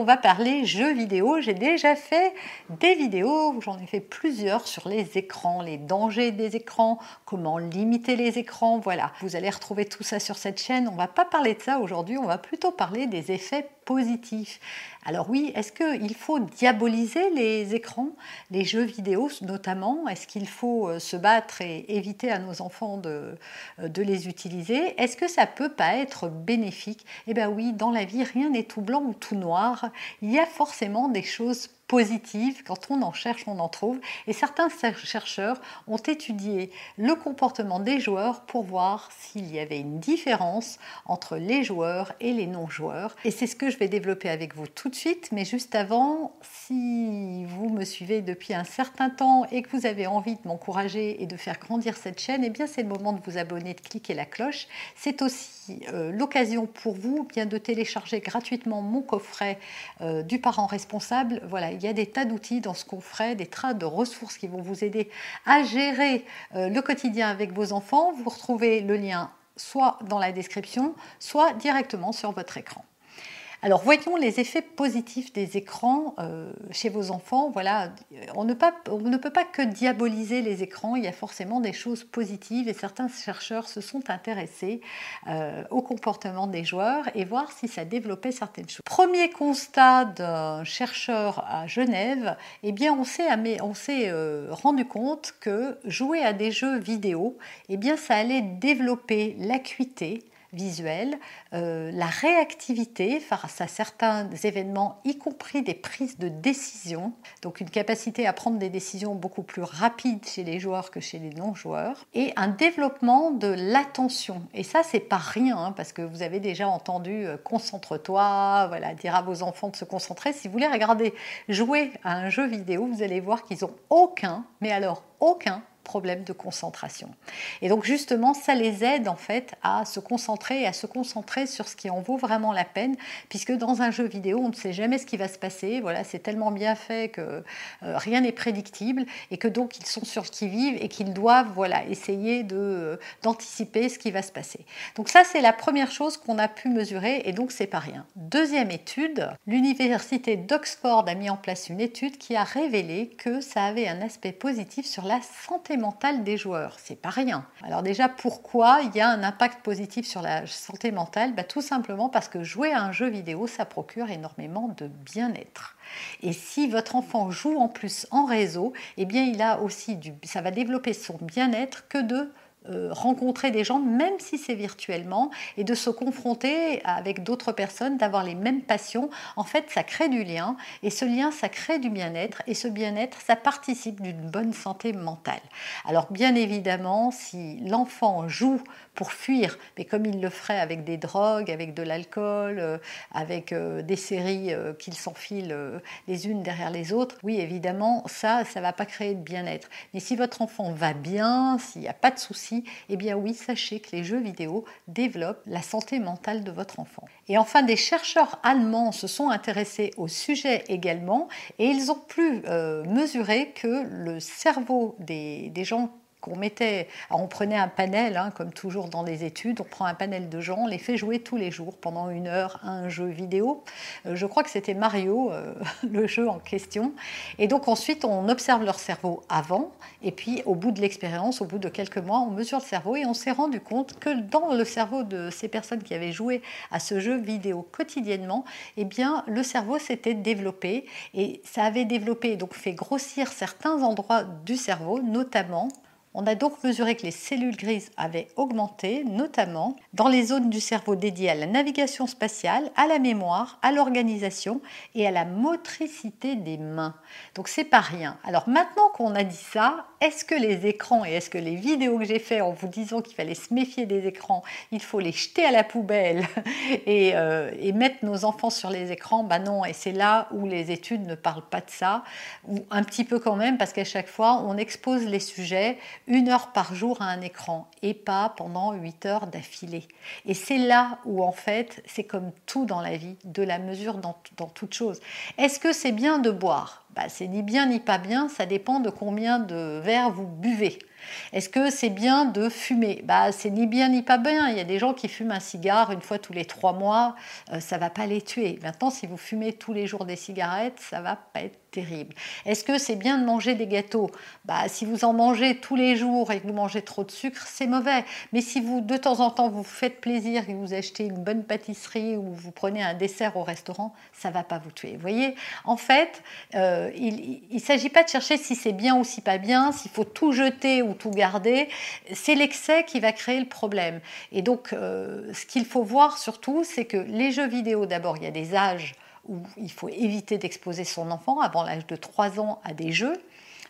On va parler jeux vidéo. J'ai déjà fait des vidéos, j'en ai fait plusieurs sur les écrans, les dangers des écrans, comment limiter les écrans. Voilà, vous allez retrouver tout ça sur cette chaîne. On va pas parler de ça aujourd'hui, on va plutôt parler des effets Alors oui, est-ce qu'il faut diaboliser les écrans, les jeux vidéo notamment? Est-ce qu'il faut euh, se battre et éviter à nos enfants de, euh, de les utiliser? Est-ce que ça peut pas être bénéfique? Eh bien oui, dans la vie, rien n'est tout blanc ou tout noir. Il y a forcément des choses positive. Quand on en cherche, on en trouve. Et certains chercheurs ont étudié le comportement des joueurs pour voir s'il y avait une différence entre les joueurs et les non-joueurs. Et c'est ce que je vais développer avec vous tout de suite. Mais juste avant, si vous me suivez depuis un certain temps et que vous avez envie de m'encourager et de faire grandir cette chaîne, eh bien c'est le moment de vous abonner, de cliquer la cloche. C'est aussi euh, l'occasion pour vous bien de télécharger gratuitement mon coffret euh, du parent responsable. Voilà, il y a des tas d'outils dans ce qu'on ferait, des tas de ressources qui vont vous aider à gérer euh, le quotidien avec vos enfants. Vous retrouvez le lien soit dans la description, soit directement sur votre écran. Alors voyons les effets positifs des écrans euh, chez vos enfants. Voilà, on ne, peut pas que diaboliser les écrans, il y a forcément des choses positives et certains chercheurs se sont intéressés euh, au comportement des joueurs et voir si ça développait certaines choses. Premier constat d'un chercheur à Genève, eh bien on s'est, euh, rendu compte que jouer à des jeux vidéo, eh bien ça allait développer l'acuité, visuelle, euh, la réactivité face à certains événements, y compris des prises de décision, donc une capacité à prendre des décisions beaucoup plus rapides chez les joueurs que chez les non-joueurs, et un développement de l'attention. Et ça, c'est pas rien, hein, parce que vous avez déjà entendu euh, concentre-toi, voilà, dire à vos enfants de se concentrer. Si vous voulez regarder jouer à un jeu vidéo, vous allez voir qu'ils ont aucun, mais alors aucun problème de concentration. Et donc justement, ça les aide en fait à se concentrer et à se concentrer sur ce qui en vaut vraiment la peine, puisque dans un jeu vidéo, on ne sait jamais ce qui va se passer. Voilà, c'est tellement bien fait que euh, rien n'est prédictible et que donc ils sont sur ce qui vivent et qu'ils doivent voilà essayer de euh, d'anticiper ce qui va se passer. Donc ça, c'est la première chose qu'on a pu mesurer et donc c'est pas rien. Deuxième étude, l'université d'Oxford a mis en place une étude qui a révélé que ça avait un aspect positif sur la santé mentale des joueurs. C'est pas rien. Alors déjà, pourquoi il y a un impact positif sur la santé mentale bah, Tout simplement parce que jouer à un jeu vidéo, ça procure énormément de bien-être. Et si votre enfant joue en plus en réseau, eh bien il a aussi du, ça va développer son bien-être que de rencontrer des gens, même si c'est virtuellement, et de se confronter avec d'autres personnes, d'avoir les mêmes passions. En fait, ça crée du lien, et ce lien, ça crée du bien-être, et ce bien-être, ça participe d'une bonne santé mentale. Alors, bien évidemment, si l'enfant joue fuir, mais comme il le ferait avec des drogues, avec de l'alcool, euh, avec euh, des séries qu'il s'enfile les unes derrière les autres, oui, évidemment, ça, ça va pas créer de bien-être. Mais si votre enfant va bien, s'il n'y a pas de soucis, eh bien oui, sachez que les jeux vidéo développent la santé mentale de votre enfant. Et enfin, des chercheurs allemands se sont intéressés au sujet également et ils ont pu euh, mesurer que le cerveau des, des gens mettait, on prenait un panel, hein, comme toujours dans les études, on prend un panel de gens, on les fait jouer tous les jours pendant une heure à un jeu vidéo. Euh, je crois que c'était Mario, euh, le jeu en question. Et donc ensuite, on observe leur cerveau avant, et puis au bout de l'expérience, au bout de quelques mois, on mesure le cerveau et on s'est rendu compte que dans le cerveau de ces personnes qui avaient joué à ce jeu vidéo quotidiennement, eh bien, le cerveau s'était développé et ça avait développé, donc fait grossir certains endroits du cerveau, notamment On a donc mesuré que les cellules grises avaient augmenté, notamment dans les zones du cerveau dédiées à la navigation spatiale, à la mémoire, à l'organisation et à la motricité des mains. Donc c'est pas rien. Alors maintenant qu'on a dit ça, est-ce que les écrans et est-ce que les vidéos que j'ai fait en vous disant qu'il fallait se méfier des écrans, il faut les jeter à la poubelle et, euh, et mettre nos enfants sur les écrans Ben non, et c'est là où les études ne parlent pas de ça, ou un petit peu quand même, parce qu'à chaque fois on expose les sujets une heure par jour à un écran et pas pendant huit heures d'affilée. Et c'est là où en fait c'est comme tout dans la vie, de la mesure dans, dans toute chose. Est-ce que c'est bien de boire? Bah, C'est ni bien ni pas bien, ça dépend de combien de verres vous buvez. Est-ce que c'est bien de fumer? Bah, C'est ni bien ni pas bien. Il y a des gens qui fument un cigare une fois tous les trois mois, euh, ça va pas les tuer. Maintenant, si vous fumez tous les jours des cigarettes, ça va pas être terrible. Est-ce que c'est bien de manger des gâteaux? Bah, Si vous en mangez tous les jours et que vous mangez trop de sucre, c'est mauvais. Mais si vous, de temps en temps, vous faites plaisir et vous achetez une bonne pâtisserie ou vous prenez un dessert au restaurant, ça va pas vous tuer. Vous voyez? En fait, euh, il ne s'agit pas de chercher si c'est bien ou si pas bien, s'il faut tout jeter ou tout garder. C'est l'excès qui va créer le problème. Et donc, euh, ce qu'il faut voir surtout, c'est que les jeux vidéo, d'abord, il y a des âges où il faut éviter d'exposer son enfant avant l'âge de 3 ans à des jeux.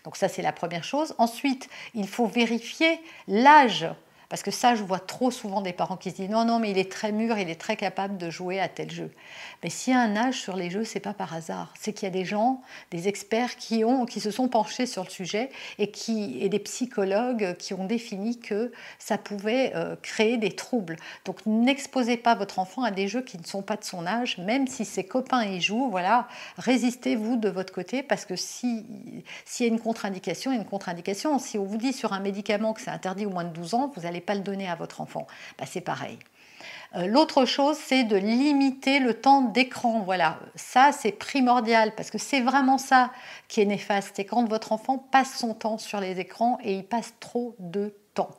Donc ça, c'est la première chose. Ensuite, il faut vérifier l'âge parce que ça, je vois trop souvent des parents qui se disent non, non, mais il est très mûr, il est très capable de jouer à tel jeu. Mais s'il y a un âge sur les jeux, c'est pas par hasard. C'est qu'il y a des gens, des experts qui, ont, qui se sont penchés sur le sujet et, qui, et des psychologues qui ont défini que ça pouvait euh, créer des troubles. Donc n'exposez pas votre enfant à des jeux qui ne sont pas de son âge, même si ses copains y jouent. Voilà, résistez-vous de votre côté parce que s'il y a une contre-indication, il y a une contre-indication. Si on vous dit sur un médicament que c'est interdit au moins de 12 ans, vous allez pas le donner à votre enfant. Bah, c'est pareil. Euh, l'autre chose, c'est de limiter le temps d'écran. Voilà, ça c'est primordial parce que c'est vraiment ça qui est néfaste. C'est quand votre enfant passe son temps sur les écrans et il passe trop de temps.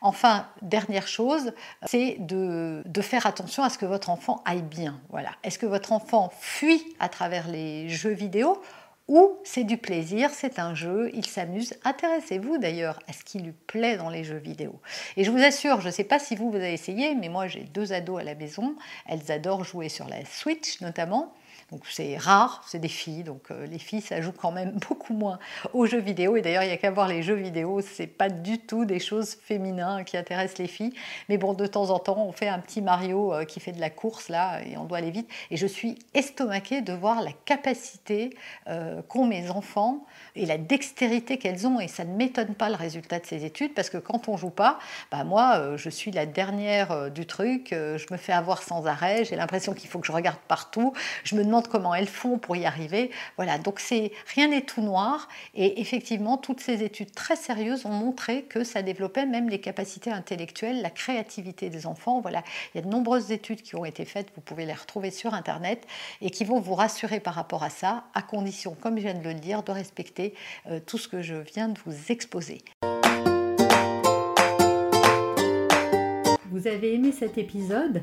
Enfin, dernière chose, c'est de, de, faire attention à ce que votre enfant aille bien. Voilà. Est-ce que votre enfant fuit à travers les jeux vidéo ou c'est du plaisir, c'est un jeu, il s'amuse. Intéressez-vous d'ailleurs à ce qui lui plaît dans les jeux vidéo. Et je vous assure, je ne sais pas si vous, vous avez essayé, mais moi j'ai deux ados à la maison, elles adorent jouer sur la Switch notamment. Donc c'est rare, c'est des filles, donc euh, les filles ça joue quand même beaucoup moins aux jeux vidéo. Et d'ailleurs, il n'y a qu'à voir les jeux vidéo, c'est pas du tout des choses féminines qui intéressent les filles. Mais bon, de temps en temps, on fait un petit Mario euh, qui fait de la course là, et on doit aller vite. Et je suis estomaquée de voir la capacité euh, qu'ont mes enfants et la dextérité qu'elles ont. Et ça ne m'étonne pas le résultat de ces études, parce que quand on joue pas, bah moi, je suis la dernière du truc, je me fais avoir sans arrêt, j'ai l'impression qu'il faut que je regarde partout, je me demande comment elles font pour y arriver. Voilà, donc c'est rien n'est tout noir. Et effectivement, toutes ces études très sérieuses ont montré que ça développait même les capacités intellectuelles, la créativité des enfants. Voilà, il y a de nombreuses études qui ont été faites, vous pouvez les retrouver sur Internet, et qui vont vous rassurer par rapport à ça, à condition, comme je viens de le dire, de respecter euh, tout ce que je viens de vous exposer. Vous avez aimé cet épisode?